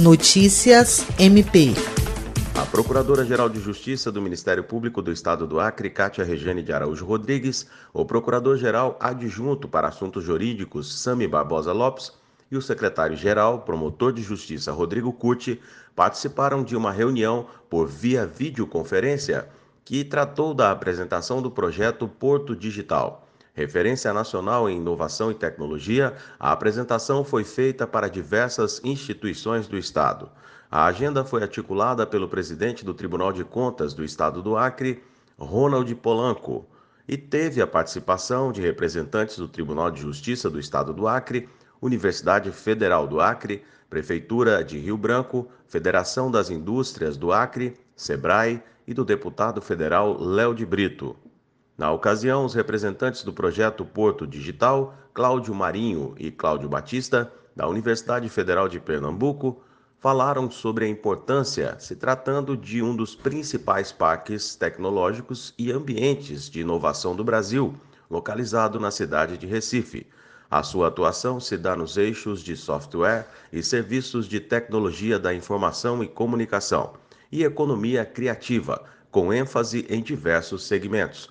Notícias MP. A Procuradora-Geral de Justiça do Ministério Público do Estado do Acre, Cátia Regiane de Araújo Rodrigues, o Procurador-Geral Adjunto para Assuntos Jurídicos, Sami Barbosa Lopes, e o secretário-geral, promotor de justiça Rodrigo Curti, participaram de uma reunião por via videoconferência que tratou da apresentação do projeto Porto Digital. Referência nacional em inovação e tecnologia, a apresentação foi feita para diversas instituições do Estado. A agenda foi articulada pelo presidente do Tribunal de Contas do Estado do Acre, Ronald Polanco, e teve a participação de representantes do Tribunal de Justiça do Estado do Acre, Universidade Federal do Acre, Prefeitura de Rio Branco, Federação das Indústrias do Acre, SEBRAE e do deputado federal Léo de Brito. Na ocasião, os representantes do projeto Porto Digital, Cláudio Marinho e Cláudio Batista, da Universidade Federal de Pernambuco, falaram sobre a importância, se tratando de um dos principais parques tecnológicos e ambientes de inovação do Brasil, localizado na cidade de Recife. A sua atuação se dá nos eixos de software e serviços de tecnologia da informação e comunicação e economia criativa, com ênfase em diversos segmentos